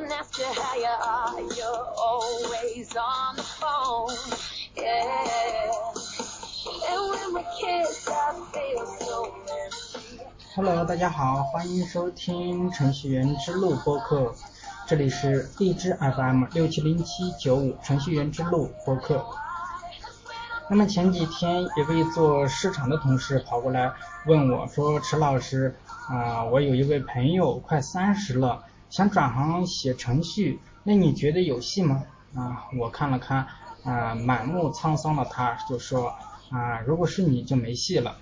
I can ask you how you are. You're always on the phone. Yeah. And when we kiss, I feel so empty. Hello，大家好，欢迎收听程序员之路播客，这里是荔枝 FM 六七零七九五程序员之路播客。那么前几天有位做市场的同事跑过来问我说：“池老师啊、我有一位朋友快三十了，想转行写程序，那你觉得有戏吗？”啊，我看了看啊、满目沧桑的他，就说啊、如果是你就没戏了。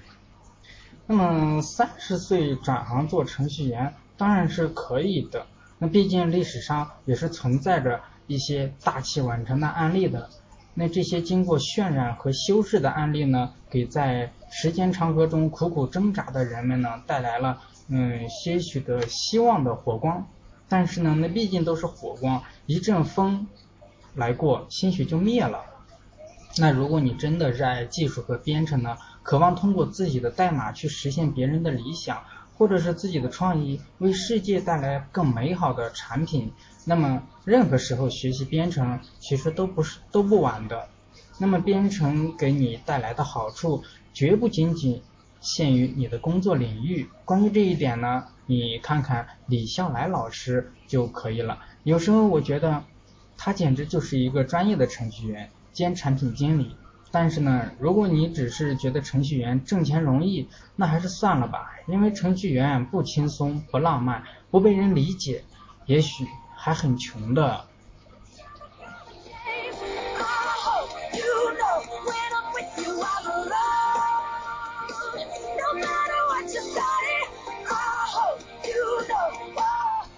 那么三十岁转行做程序员当然是可以的，那毕竟历史上也是存在着一些大器晚成的案例的。那这些经过渲染和修饰的案例呢，给在时间长河中苦苦挣扎的人们呢，带来了嗯些许的希望的火光。但是呢，那毕竟都是火光，一阵风来过，兴许就灭了。那如果你真的热爱技术和编程呢，渴望通过自己的代码去实现别人的理想，或者是自己的创意，为世界带来更美好的产品，那么任何时候学习编程其实都不是都不晚的。那么编程给你带来的好处，绝不仅仅限于你的工作领域。关于这一点呢，你看看李笑来老师就可以了。有时候我觉得他简直就是一个专业的程序员兼产品经理。但是呢，如果你只是觉得程序员挣钱容易，那还是算了吧，因为程序员不轻松、不浪漫、不被人理解，也许还很穷的。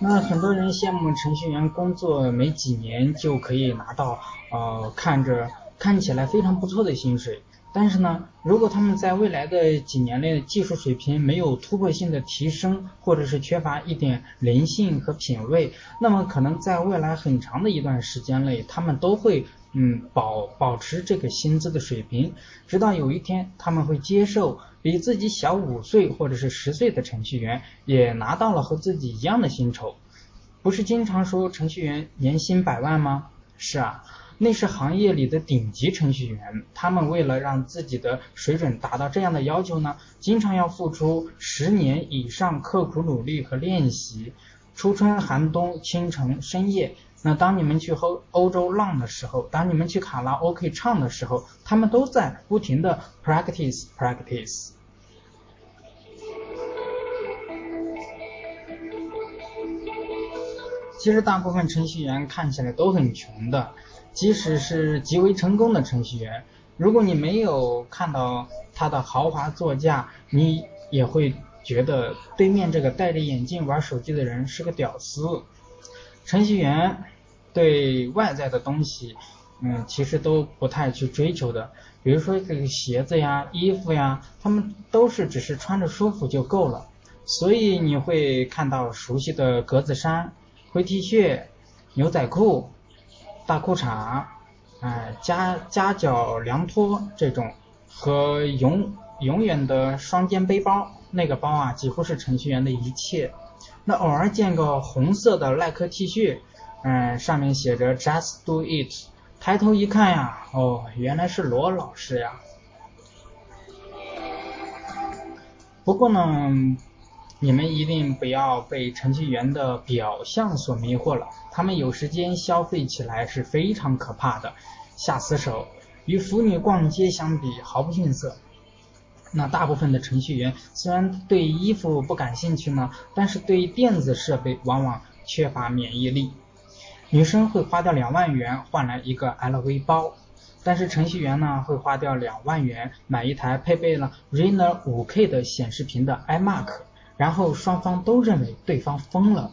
那很多人羡慕程序员工作没几年就可以拿到呃看着看起来非常不错的薪水，但是呢，如果他们在未来的几年内技术水平没有突破性的提升，或者是缺乏一点灵性和品味，那么可能在未来很长的一段时间内，他们都会嗯保保持这个薪资的水平，直到有一天他们会接受比自己小五岁或者是十岁的程序员也拿到了和自己一样的薪酬。不是经常说程序员年薪百万吗？是啊，那是行业里的顶级程序员，他们为了让自己的水准达到这样的要求呢，经常要付出十年以上刻苦努力和练习，初春寒冬，清晨深夜。那当你们去欧欧洲浪的时候，当你们去卡拉 OK 唱的时候，他们都在不停的 practice practice。其实大部分程序员看起来都很穷的，即使是极为成功的程序员，如果你没有看到他的豪华座驾，你也会觉得对面这个戴着眼镜玩手机的人是个屌丝。程序员对外在的东西，嗯，其实都不太去追求的，比如说这个鞋子呀、衣服呀，他们都是只是穿着舒服就够了。所以你会看到熟悉的格子衫、灰 T 恤、牛仔裤、大裤衩，哎、夹夹脚凉拖这种，和永永远的双肩背包，那个包啊几乎是程序员的一切。那偶尔见个红色的耐克 T 恤，嗯，上面写着 Just Do It，抬头一看呀，哦，原来是罗老师呀。不过呢，你们一定不要被程序员的表象所迷惑了，他们有时间消费起来是非常可怕的，下死手，与腐女逛街相比毫不逊色。那大部分的程序员虽然对衣服不感兴趣呢，但是对电子设备往往缺乏免疫力。女生会花掉两万元换来一个 LV 包，但是程序员呢会花掉两万元买一台配备了 Reno 5K 的显示屏的 iMac，然后双方都认为对方疯了。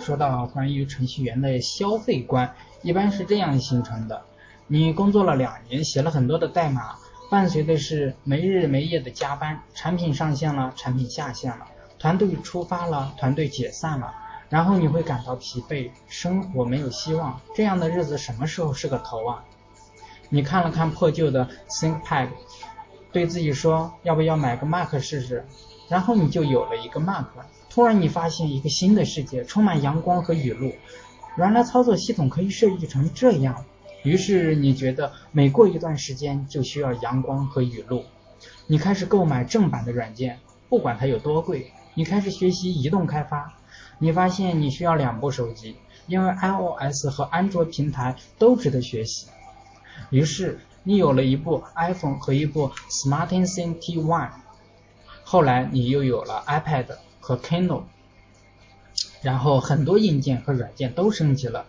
说到关于程序员的消费观，一般是这样形成的：你工作了两年，写了很多的代码，伴随的是没日没夜的加班，产品上线了，产品下线了，团队出发了，团队解散了，然后你会感到疲惫，生活没有希望，这样的日子什么时候是个头啊？你看了看破旧的 ThinkPad，对自己说，要不要买个 Mac 试试？然后你就有了一个 Mac。突然你发现一个新的世界，充满阳光和雨露，原来操作系统可以设计成这样。于是你觉得每过一段时间就需要阳光和雨露，你开始购买正版的软件，不管它有多贵。你开始学习移动开发，你发现你需要两部手机，因为 iOS 和安卓平台都值得学习。于是你有了一部 iPhone 和一部 SmartThings T1，后来你又有了 iPad 和 Kindle，然后很多硬件和软件都升级了，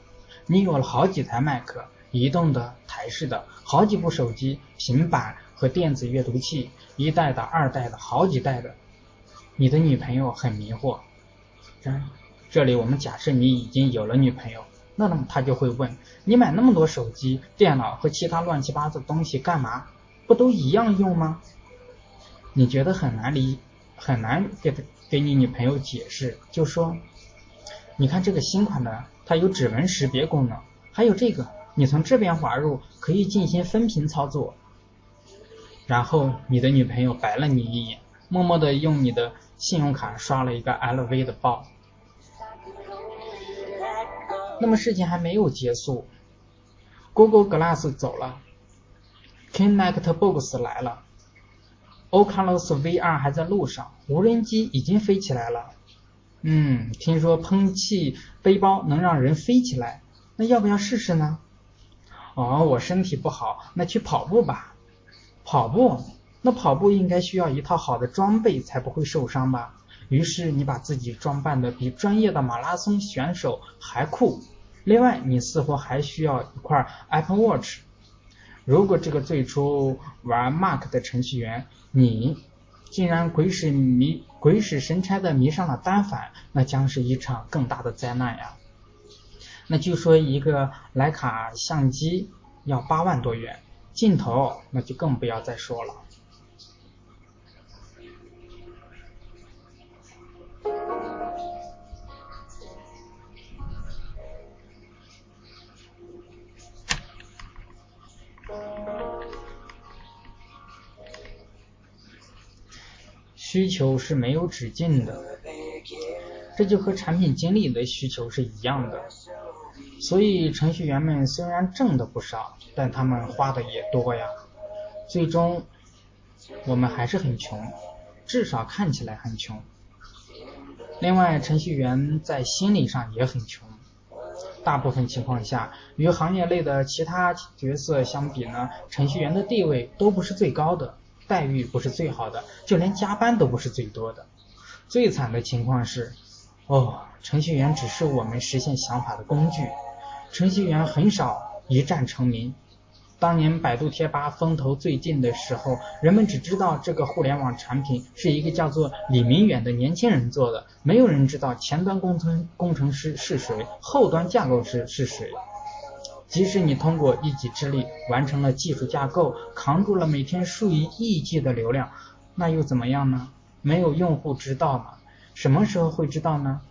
你有了好几台 Mac，移动的、台式的，好几部手机、平板和电子阅读器，一代的、二代的，好几代的。你的女朋友很迷惑，这这里我们假设你已经有了女朋友，那么她就会问你买那么多手机、电脑和其他乱七八糟的东西干嘛？不都一样用吗？你觉得很难理，很难给给你女朋友解释，就说，你看这个新款的，它有指纹识别功能，还有这个，你从这边滑入可以进行分屏操作。然后你的女朋友白了你一眼，默默的用你的。信用卡刷了一个 LV 的包，那么事情还没有结束，Google Glass 走了，Kinect Box 来了，Oculus VR 还在路上，无人机已经飞起来了。嗯，听说喷气背包能让人飞起来，那要不要试试呢？哦，我身体不好，那去跑步吧。跑步。那跑步应该需要一套好的装备才不会受伤吧？于是你把自己装扮的比专业的马拉松选手还酷。另外，你似乎还需要一块 Apple Watch。如果这个最初玩 Mac 的程序员，你竟然鬼使迷鬼使神差的迷上了单反，那将是一场更大的灾难呀。那就说一个徕卡相机要八万多元，镜头那就更不要再说了。需求是没有止境的，这就和产品经理的需求是一样的。所以程序员们虽然挣的不少，但他们花的也多呀。最终，我们还是很穷，至少看起来很穷。另外，程序员在心理上也很穷。大部分情况下，与行业内的其他角色相比呢，程序员的地位都不是最高的。待遇不是最好的，就连加班都不是最多的。最惨的情况是，哦，程序员只是我们实现想法的工具。程序员很少一战成名。当年百度贴吧风头最劲的时候，人们只知道这个互联网产品是一个叫做李明远的年轻人做的，没有人知道前端工程工程师是谁，后端架构师是谁。即使你通过一己之力完成了技术架构，扛住了每天数以亿计的流量，那又怎么样呢？没有用户知道吗？什么时候会知道呢？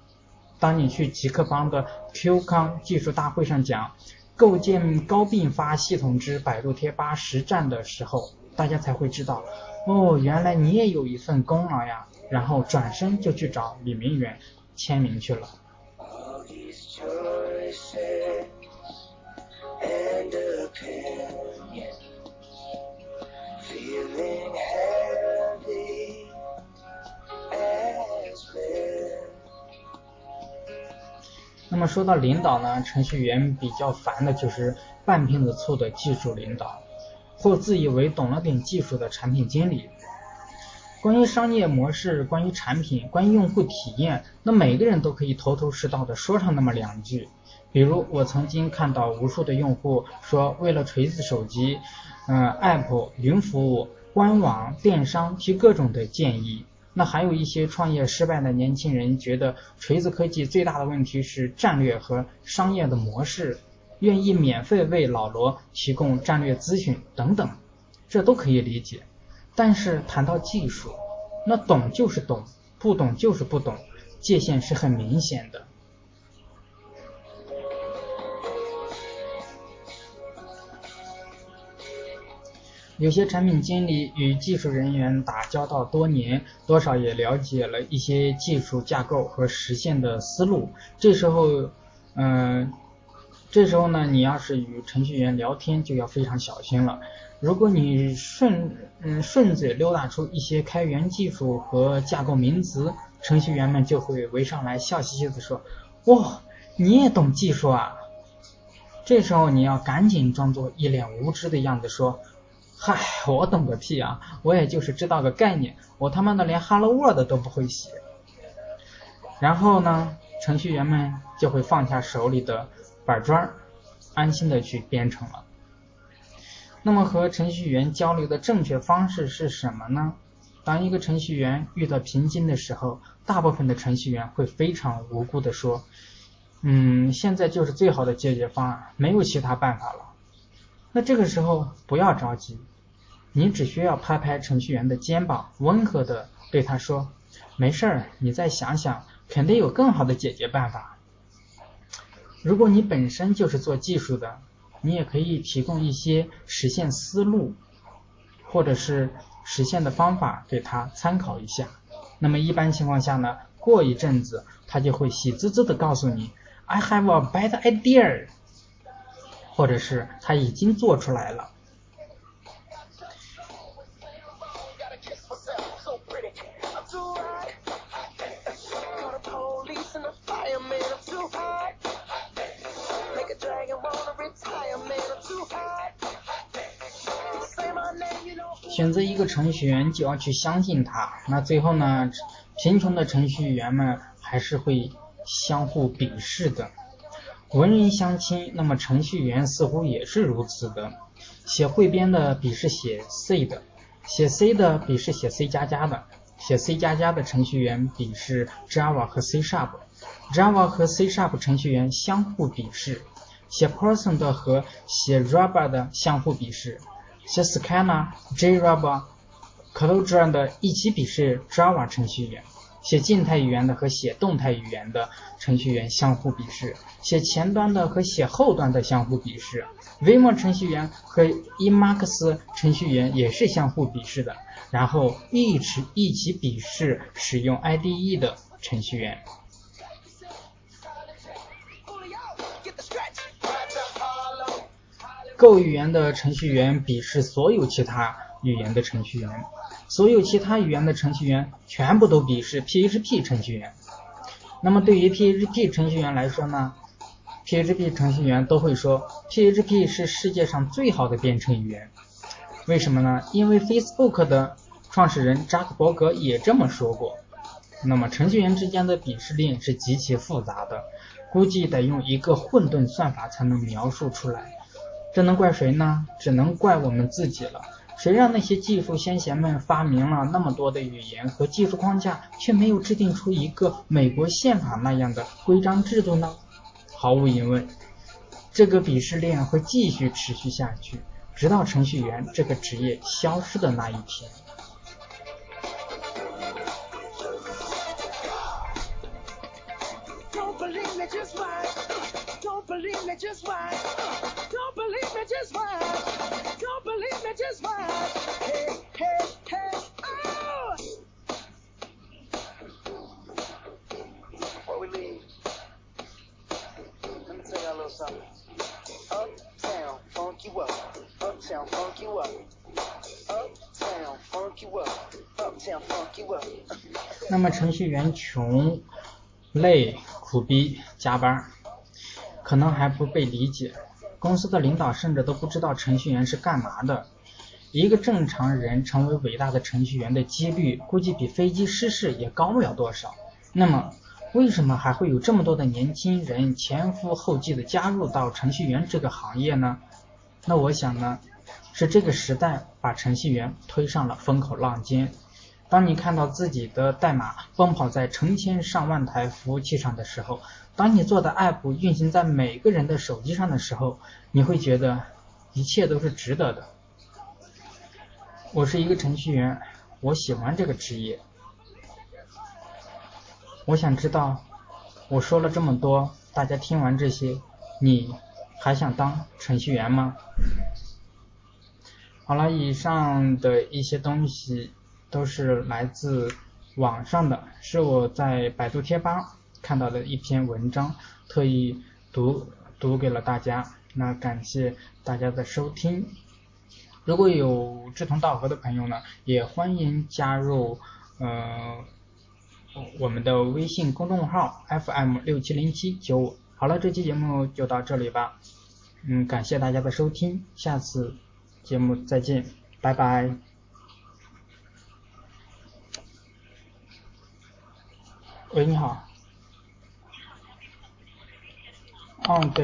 当你去极客邦的 Q 康技术大会上讲构建高并发系统之百度贴吧实战的时候，大家才会知道，哦，原来你也有一份功劳呀。然后转身就去找李明远签名去了。那么说到领导呢，程序员比较烦的就是半瓶子醋的技术领导，或自以为懂了点技术的产品经理。关于商业模式，关于产品，关于用户体验，那每个人都可以头头是道的说上那么两句。比如我曾经看到无数的用户说，为了锤子手机，嗯，App、云服务、官网、电商提各种的建议。那还有一些创业失败的年轻人觉得锤子科技最大的问题是战略和商业的模式，愿意免费为老罗提供战略咨询等等，这都可以理解。但是谈到技术，那懂就是懂，不懂就是不懂，界限是很明显的。有些产品经理与技术人员打交道多年，多少也了解了一些技术架构和实现的思路。这时候，嗯，这时候呢，你要是与程序员聊天，就要非常小心了。如果你顺嗯顺嘴溜达出一些开源技术和架构名词，程序员们就会围上来笑嘻嘻的说：“哇，你也懂技术啊！”这时候你要赶紧装作一脸无知的样子说。嗨，我懂个屁啊！我也就是知道个概念，我他妈的连 Hello World 都不会写。然后呢，程序员们就会放下手里的板砖，安心的去编程了。那么和程序员交流的正确方式是什么呢？当一个程序员遇到瓶颈的时候，大部分的程序员会非常无辜的说：“嗯，现在就是最好的解决方案，没有其他办法了。”那这个时候不要着急，你只需要拍拍程序员的肩膀，温和的对他说：“没事儿，你再想想，肯定有更好的解决办法。”如果你本身就是做技术的，你也可以提供一些实现思路，或者是实现的方法给他参考一下。那么一般情况下呢，过一阵子他就会喜滋滋的告诉你：“I have a bad idea。”或者是他已经做出来了。选择一个程序员就要去相信他，那最后呢，贫穷的程序员们还是会相互鄙视的。文人相亲，那么程序员似乎也是如此的。写汇编的笔是写 C 的，写 C 的笔是写 C 加加的，写 C 加加的程序员笔是 Java 和 C Sharp，Java 和 C Sharp 程序员相互鄙视。写 Person 的和写 Java 的相互鄙视，写 Scala、JRuby、Clojure 的一起鄙视 Java 程序员。写静态语言的和写动态语言的程序员相互鄙视，写前端的和写后端的相互鄙视，Vim 程序员和 Emacs 程序员也是相互鄙视的，然后一起一起鄙视使用 IDE 的程序员。Go 语言的程序员鄙视所有其他语言的程序员。所有其他语言的程序员全部都鄙视 PHP 程序员。那么对于 PHP 程序员来说呢？PHP 程序员都会说 PHP 是世界上最好的编程语言。为什么呢？因为 Facebook 的创始人扎克伯格也这么说过。那么程序员之间的鄙视链是极其复杂的，估计得用一个混沌算法才能描述出来。这能怪谁呢？只能怪我们自己了。谁让那些技术先贤们发明了那么多的语言和技术框架，却没有制定出一个美国宪法那样的规章制度呢？毫无疑问，这个鄙视链会继续持续下去，直到程序员这个职业消失的那一天。Believe Me Just Why Go Believe Me Just Why 那么程序员穷、累、苦逼、加班，可能还不被理解。公司的领导甚至都不知道程序员是干嘛的。一个正常人成为伟大的程序员的几率，估计比飞机失事也高不了多少。那么，为什么还会有这么多的年轻人前赴后继的加入到程序员这个行业呢？那我想呢，是这个时代把程序员推上了风口浪尖。当你看到自己的代码奔跑在成千上万台服务器上的时候，当你做的 app 运行在每个人的手机上的时候，你会觉得一切都是值得的。我是一个程序员，我喜欢这个职业。我想知道，我说了这么多，大家听完这些，你还想当程序员吗？好了，以上的一些东西都是来自网上的，是我在百度贴吧看到的一篇文章，特意读读给了大家。那感谢大家的收听。如果有志同道合的朋友呢，也欢迎加入呃我们的微信公众号 FM 六七零七九五。好了，这期节目就到这里吧。嗯，感谢大家的收听，下次节目再见，拜拜。喂，你好。嗯，对。